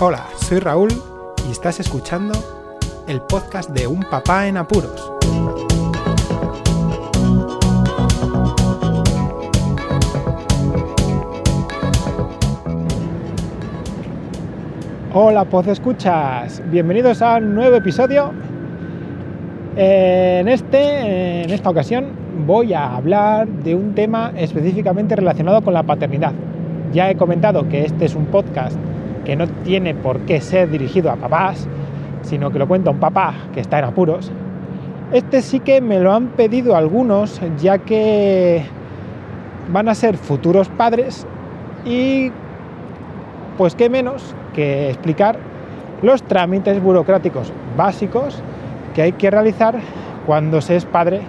Hola, soy Raúl y estás escuchando el podcast de Un Papá en Apuros. Hola, pues escuchas. Bienvenidos a un nuevo episodio. En, este, en esta ocasión voy a hablar de un tema específicamente relacionado con la paternidad. Ya he comentado que este es un podcast que no tiene por qué ser dirigido a papás, sino que lo cuenta un papá que está en apuros. Este sí que me lo han pedido algunos, ya que van a ser futuros padres y pues qué menos que explicar los trámites burocráticos básicos que hay que realizar cuando se es padre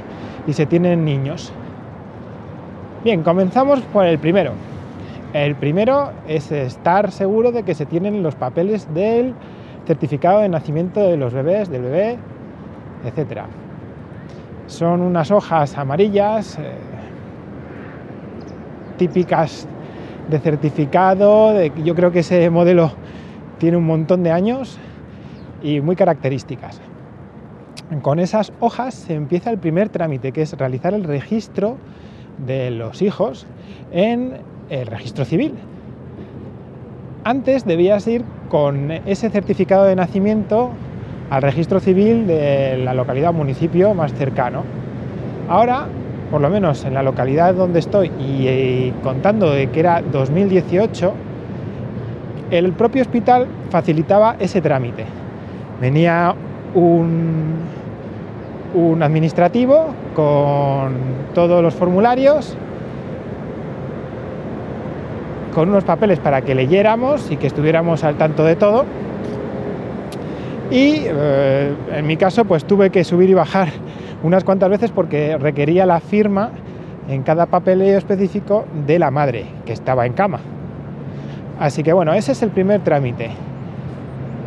y se tienen niños. Bien, comenzamos por el primero, el primero es estar seguro de que se tienen los papeles del certificado de nacimiento de los bebés, del bebé, etc. Son unas hojas amarillas eh, típicas de certificado, yo creo que ese modelo tiene un montón de años y muy características. Con esas hojas se empieza el primer trámite, que es realizar el registro de los hijos en el registro civil. Antes debías ir con ese certificado de nacimiento al registro civil de la localidad o municipio más cercano. Ahora, por lo menos en la localidad donde estoy y, eh, contando de que era 2018, el propio hospital facilitaba ese trámite. Venía un, un administrativo con todos los formularios con unos papeles para que leyéramos y que estuviéramos al tanto de todo. Y eh, en mi caso, pues tuve que subir y bajar unas cuantas veces porque requería la firma en cada papeleo específico de la madre que estaba en cama. Así que bueno, ese es el primer trámite.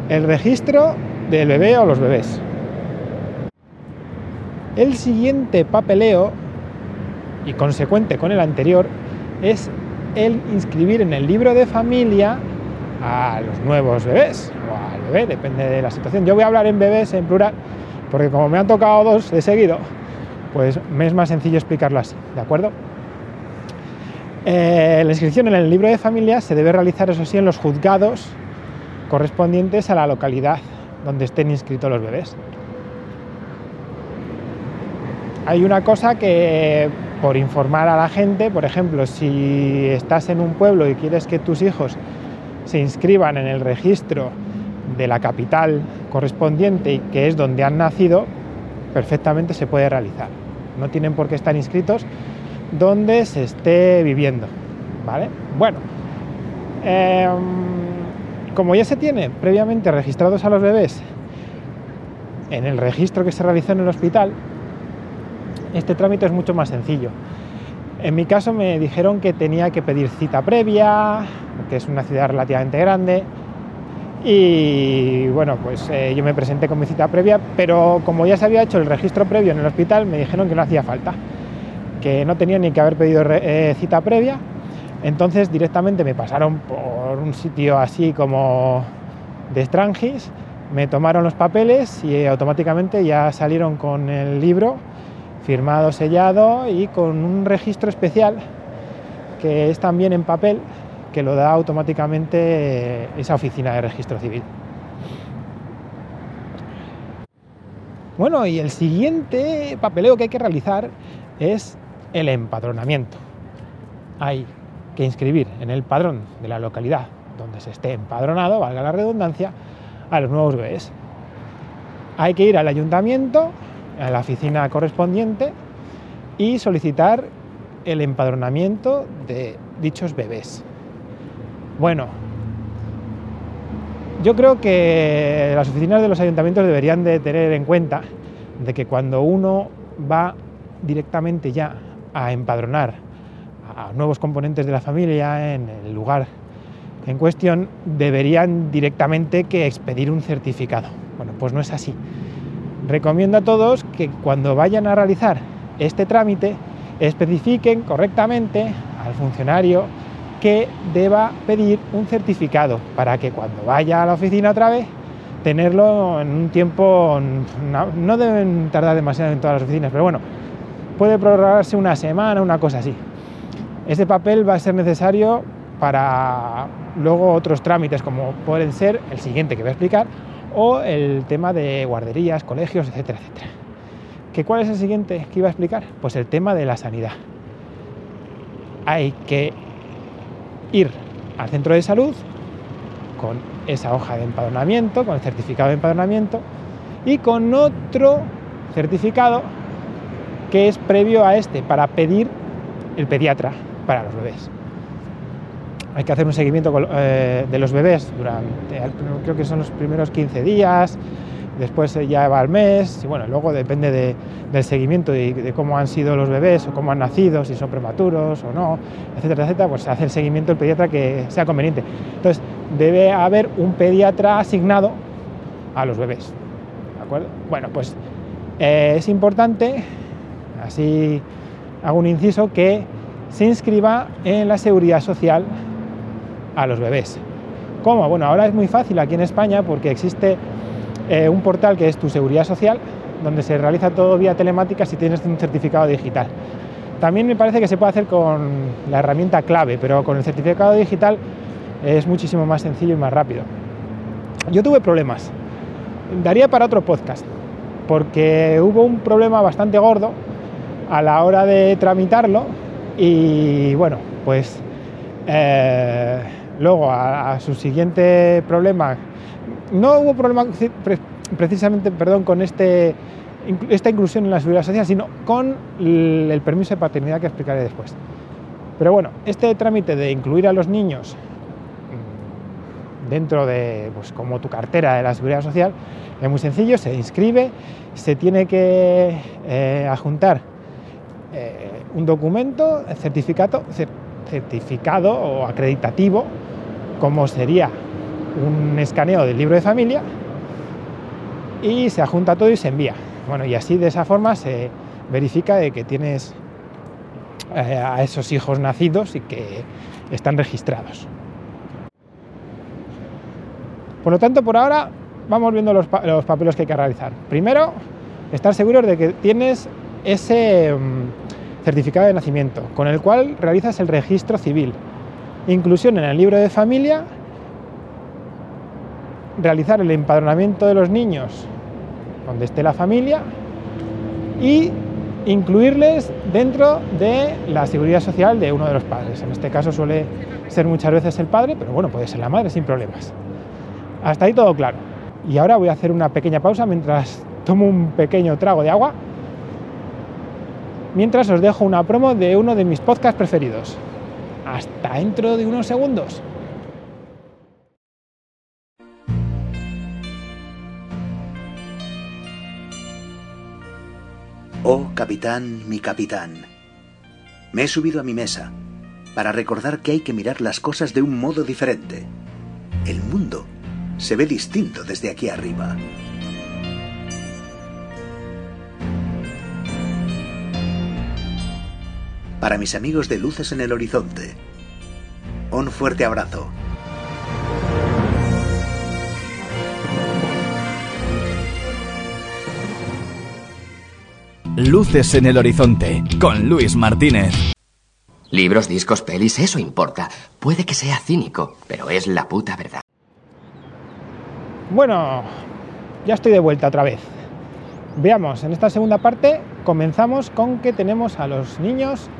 El registro del bebé o los bebés. El siguiente papeleo, y consecuente con el anterior, es el inscribir en el libro de familia a los nuevos bebés o al bebé, depende de la situación. Yo voy a hablar en bebés en plural porque como me han tocado dos de seguido, pues me es más sencillo explicarlo así, ¿de acuerdo? Eh, la inscripción en el libro de familia se debe realizar, eso sí, en los juzgados correspondientes a la localidad donde estén inscritos los bebés. Hay una cosa que por informar a la gente, por ejemplo, si estás en un pueblo y quieres que tus hijos se inscriban en el registro de la capital correspondiente y que es donde han nacido, perfectamente se puede realizar. No tienen por qué estar inscritos donde se esté viviendo. ¿Vale? Bueno, em, como ya se tiene previamente registrados a los bebés en el registro que se realizó en el hospital, este trámite es mucho más sencillo. En mi caso me dijeron que tenía que pedir cita previa, que es una ciudad relativamente grande, y bueno, pues eh, yo me presenté con mi cita previa, pero como ya se había hecho el registro previo en el hospital, me dijeron que no hacía falta, que no tenía ni que haber pedido eh, cita previa, entonces directamente me pasaron por un sitio así como de Strangis, me tomaron los papeles y automáticamente ya salieron con el libro firmado, sellado y con un registro especial que es también en papel que lo da automáticamente esa oficina de registro civil. Bueno, y el siguiente papeleo que hay que realizar es el empadronamiento. Hay que inscribir en el padrón de la localidad donde se esté empadronado, valga la redundancia, a los nuevos bebés. Hay que ir al ayuntamiento a la oficina correspondiente y solicitar el empadronamiento de dichos bebés. Bueno, yo creo que las oficinas de los ayuntamientos deberían de tener en cuenta de que cuando uno va directamente ya a empadronar a nuevos componentes de la familia en el lugar en cuestión, deberían directamente que expedir un certificado. Bueno, pues no es así recomiendo a todos que cuando vayan a realizar este trámite especifiquen correctamente al funcionario que deba pedir un certificado para que cuando vaya a la oficina otra vez, tenerlo en un tiempo, no, deben tardar demasiado en todas las oficinas, pero bueno, puede prorrogarse una semana, una cosa así. Ese papel va a ser necesario para luego otros trámites como pueden ser el siguiente que voy a explicar o el tema de guarderías, colegios, etcétera, etcétera. ¿Que ¿Cuál es el siguiente que iba a explicar? Pues el tema de la sanidad. Hay que ir al centro de salud con esa hoja de empadronamiento, con el certificado de empadronamiento y con otro certificado que es previo a este para pedir el pediatra para los bebés. Hay que hacer un seguimiento eh, de los bebés durante, creo que son los primeros 15 días, después ya va al mes, y bueno, luego depende del seguimiento y de cómo han sido los bebés o cómo han nacido, si son prematuros o no, etcétera, etcétera, pues se hace el seguimiento el pediatra que sea conveniente. Entonces, debe haber un pediatra asignado a los bebés. ¿De acuerdo? Bueno, pues eh, es importante, así hago un inciso, que se inscriba en la seguridad social a los bebés. ¿Cómo? Bueno, ahora es muy fácil aquí en España porque existe eh, un portal que es tu seguridad social, donde se realiza todo vía telemática si tienes un certificado digital. También me parece que se puede hacer con la herramienta clave, pero con el certificado digital es muchísimo más sencillo y más rápido. Yo tuve problemas. Daría para otro podcast, porque hubo un problema bastante gordo a la hora de tramitarlo y bueno, pues eh, luego a, su siguiente problema, no hubo problema precisamente perdón, con este, esta inclusión en la seguridad social, sino con el permiso de paternidad que explicaré después. Pero bueno, este trámite de incluir a los niños dentro de, pues como tu cartera de la seguridad social, es muy sencillo, se inscribe, se tiene que eh, adjuntar eh, un documento, certificado, certificado o acreditativo, como sería un escaneo del libro de familia, y se adjunta todo y se envía. Bueno, y así de esa forma se verifica de que tienes eh, a esos hijos nacidos y que están registrados. Por lo tanto, por ahora vamos viendo los, papeles que hay que realizar. Primero, estar seguros de que tienes ese mm, certificado de nacimiento, con el cual realizas el registro civil. Inclusión en el libro de familia, realizar el empadronamiento de los niños donde esté la familia y incluirles dentro de la seguridad social de uno de los padres. En este caso suele ser muchas veces el padre, pero bueno, puede ser la madre sin problemas. Hasta ahí todo claro. Y ahora voy a hacer una pequeña pausa mientras tomo un pequeño trago de agua. Mientras os dejo una promo de uno de mis podcasts preferidos. Hasta dentro de unos segundos. Oh capitán, mi capitán. Me he subido a mi mesa para recordar que hay que mirar las cosas de un modo diferente. El mundo se ve distinto desde aquí arriba. Para mis amigos de Luces en el Horizonte, un fuerte abrazo. Luces en el Horizonte, con Luis Martínez. Libros, discos, pelis, eso importa. Puede que sea cínico, pero es la puta verdad. Bueno, ya estoy de vuelta otra vez. Veamos, en esta segunda parte comenzamos con que tenemos a los niños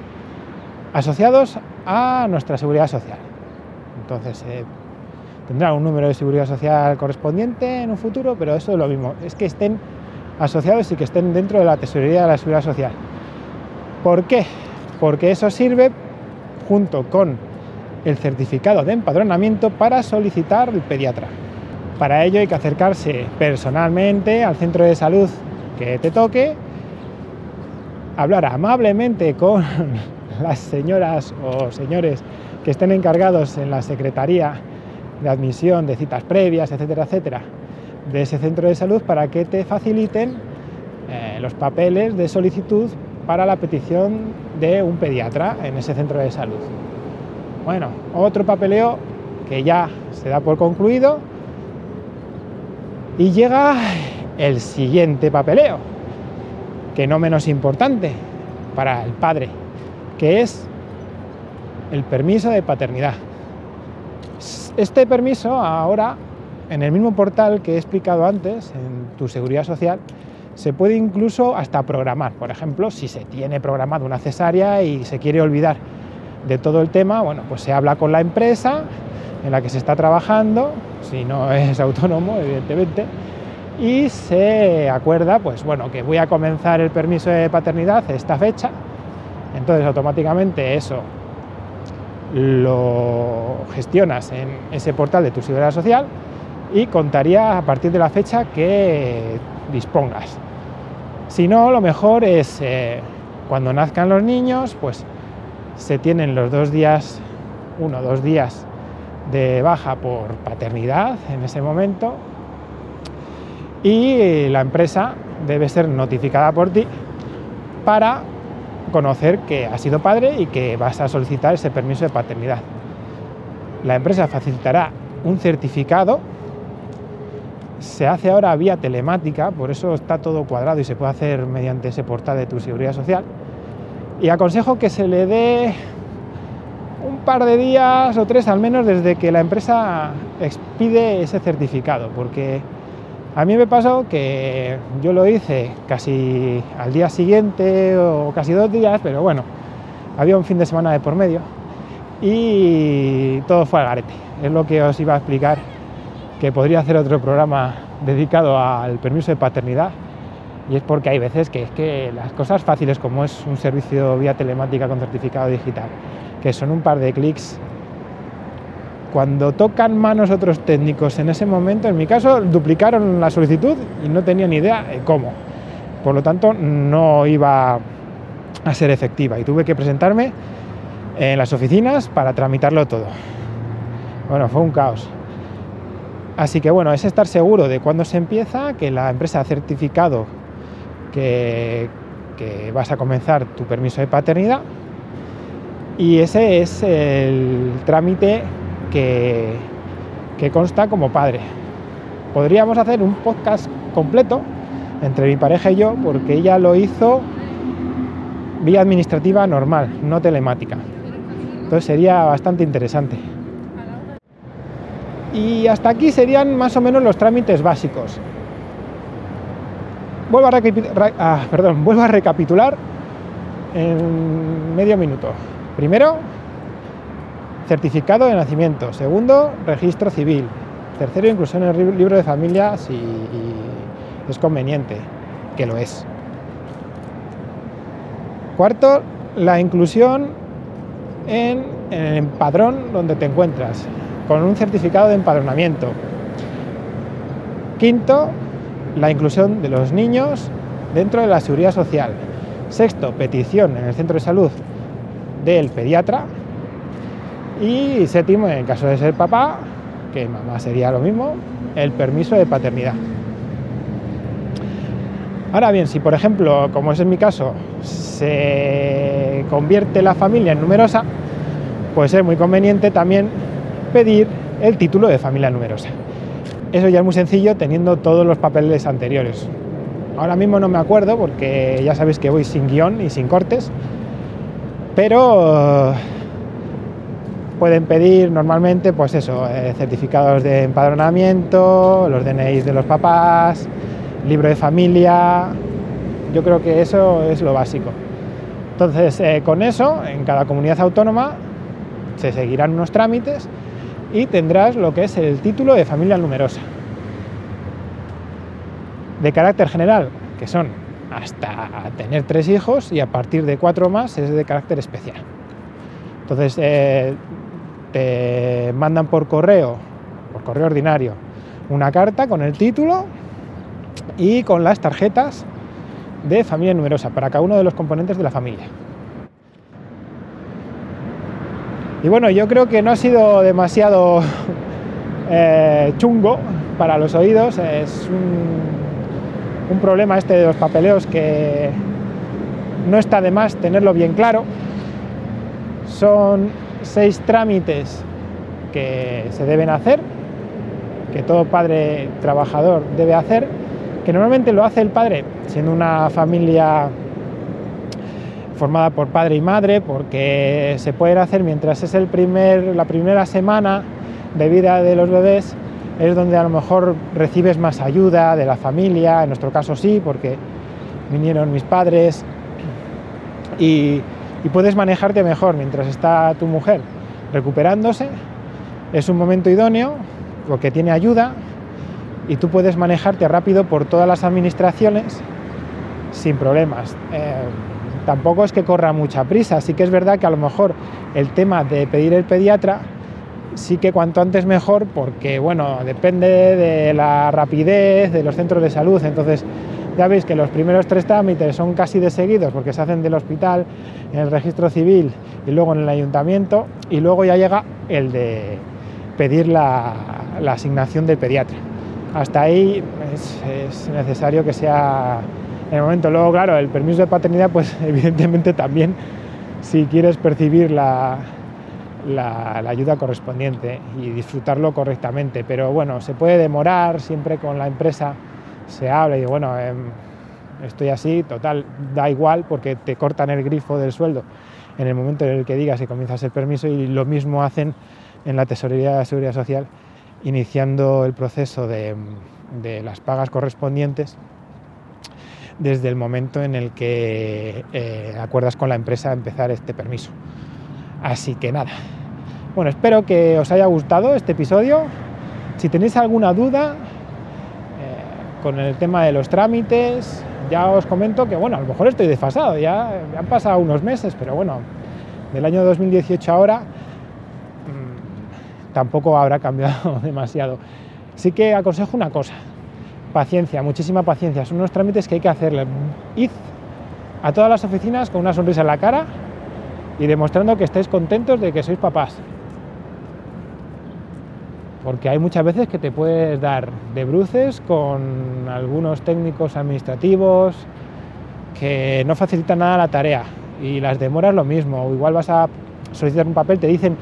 asociados a nuestra seguridad social. Entonces, eh, tendrá un número de seguridad social correspondiente en un futuro, pero eso es lo mismo, es que estén asociados y que estén dentro de la tesorería de la seguridad social. ¿Por qué? Porque eso sirve junto con el certificado de empadronamiento para solicitar el pediatra. Para ello hay que acercarse personalmente al centro de salud que te toque, hablar amablemente con las señoras o señores que estén encargados en la Secretaría de Admisión de citas previas, etcétera, etcétera, de ese centro de salud para que te faciliten eh, los papeles de solicitud para la petición de un pediatra en ese centro de salud. Bueno, otro papeleo que ya se da por concluido y llega el siguiente papeleo, que no menos importante para el padre, que es el permiso de paternidad. Este permiso ahora, en el mismo portal que he explicado antes, en tu seguridad social, se puede incluso hasta programar. Por ejemplo, si se tiene programado una cesárea y se quiere olvidar de todo el tema, bueno, pues se habla con la empresa en la que se está trabajando, si no es autónomo, evidentemente, y se acuerda, pues bueno, que voy a comenzar el permiso de paternidad esta fecha, entonces automáticamente eso lo gestionas en ese portal de tu seguridad social y contaría a partir de la fecha que dispongas. Si no, lo mejor es eh, cuando nazcan los niños, pues se tienen los dos días, uno o dos días de baja por paternidad en ese momento y la empresa debe ser notificada por ti para conocer que has sido padre y que vas a solicitar ese permiso de paternidad. La empresa facilitará un certificado, se hace ahora vía telemática, por eso está todo cuadrado y se puede hacer mediante ese portal de tu seguridad social. Y aconsejo que se le dé un par de días o tres al menos desde que la empresa expide ese certificado, porque a mí me pasó que yo lo hice casi al día siguiente o casi dos días, pero bueno, había un fin de semana de por medio y todo fue al garete. Es lo que os iba a explicar, que podría hacer otro programa dedicado al permiso de paternidad y es porque hay veces que es que las cosas fáciles como es un servicio vía telemática con certificado digital, que son un par de clics cuando tocan manos otros técnicos en ese momento, en mi caso, duplicaron la solicitud y no tenía ni idea de cómo. Por lo tanto, no iba a ser efectiva y tuve que presentarme en las oficinas para tramitarlo todo. Bueno, fue un caos. Así que bueno, es estar seguro de cuándo se empieza, que la empresa ha certificado que, que vas a comenzar tu permiso de paternidad y ese es el trámite que, consta como padre. Podríamos hacer un podcast completo entre mi pareja y yo porque ella lo hizo vía administrativa normal, no telemática. Entonces sería bastante interesante. Y hasta aquí serían más o menos los trámites básicos. Vuelvo a, ah, perdón, vuelvo a recapitular en medio minuto. Primero, certificado de nacimiento. Segundo, registro civil. Tercero, inclusión en el libro de familia si es conveniente, que lo es. Cuarto, la inclusión en, el empadrón donde te encuentras, con un certificado de empadronamiento. Quinto, la inclusión de los niños dentro de la seguridad social. Sexto, petición en el centro de salud del pediatra y séptimo, en caso de ser papá, que mamá sería lo mismo, el permiso de paternidad. Ahora bien, si por ejemplo, como es en mi caso, se convierte la familia en numerosa, pues es muy conveniente también pedir el título de familia numerosa. Eso ya es muy sencillo teniendo todos los papeles anteriores. Ahora mismo no me acuerdo porque ya sabéis que voy sin guion y sin cortes, pero pueden pedir normalmente, pues eso, eh, certificados de empadronamiento, los DNIs de los papás, libro de familia. Yo creo que eso es lo básico. Entonces, eh, con eso, en cada comunidad autónoma se seguirán unos trámites y tendrás lo que es el título de familia numerosa. De carácter general, que son hasta tener tres hijos y a partir de cuatro más es de carácter especial. Entonces, eh, te mandan por correo, por correo ordinario, una carta con el título y con las tarjetas de familia numerosa para cada uno de los componentes de la familia. Y bueno, yo creo que no ha sido demasiado eh, chungo para los oídos. Es un, un problema este de los papeleos que no está de más tenerlo bien claro. Son seis trámites que se deben hacer, que todo padre trabajador debe hacer, que normalmente lo hace el padre siendo una familia formada por padre y madre, porque se pueden hacer mientras es el primer, la primera semana de vida de los bebés, es donde a lo mejor recibes más ayuda de la familia, en nuestro caso sí, porque vinieron mis padres, y, y puedes manejarte mejor mientras está tu mujer recuperándose. Es un momento idóneo porque tiene ayuda y tú puedes manejarte rápido por todas las administraciones sin problemas. Eh, tampoco es que corra mucha prisa, sí que es verdad que a lo mejor el tema de pedir el pediatra sí que cuanto antes mejor porque bueno, depende de la rapidez de los centros de salud, entonces ya veis que los primeros tres trámites son casi de seguidos porque se hacen del hospital, en el registro civil y luego en el ayuntamiento y luego ya llega el de pedir la, asignación del pediatra. Hasta ahí es, necesario que sea en el momento. Luego, claro, el permiso de paternidad, pues evidentemente también si quieres percibir la, la, ayuda correspondiente y disfrutarlo correctamente. Pero bueno, se puede demorar, siempre con la empresa se habla y bueno, em, estoy así, total, da igual porque te cortan el grifo del sueldo en el momento en el que digas que comienzas el permiso y lo mismo hacen en la Tesorería de la Seguridad Social iniciando el proceso de, las pagas correspondientes desde el momento en el que eh, acuerdas con la empresa empezar este permiso. Así que nada. Bueno, espero que os haya gustado este episodio. Si tenéis alguna duda eh, con el tema de los trámites, ya os comento que, bueno, a lo mejor estoy desfasado, ya, han pasado unos meses, pero bueno, del año 2018 ahora tampoco habrá cambiado demasiado. Sí que aconsejo una cosa, paciencia, muchísima paciencia. Son unos trámites que hay que hacerle. Id a todas las oficinas con una sonrisa en la cara y demostrando que estáis contentos de que sois papás. Porque hay muchas veces que te puedes dar de bruces con algunos técnicos administrativos que no facilitan nada la tarea y las demoras lo mismo. O igual vas a solicitar un papel, te dicen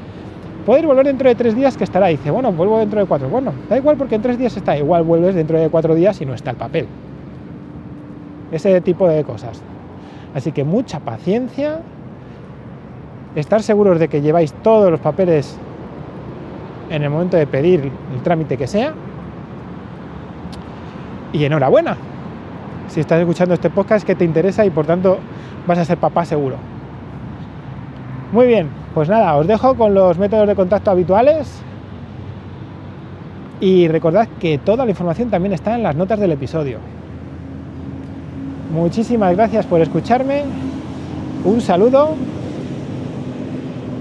Puedes volver dentro de tres días que estará. dice, bueno, vuelvo dentro de cuatro. Bueno, da igual porque en tres días está. Igual vuelves dentro de cuatro días y no está el papel. Ese tipo de cosas. Así que mucha paciencia. Estar seguros de que lleváis todos los papeles en el momento de pedir el trámite que sea. Y enhorabuena. Si estás escuchando este podcast que te interesa y por tanto vas a ser papá seguro. Muy bien, pues nada, os dejo con los métodos de contacto habituales y recordad que toda la información también está en las notas del episodio. Muchísimas gracias por escucharme, un saludo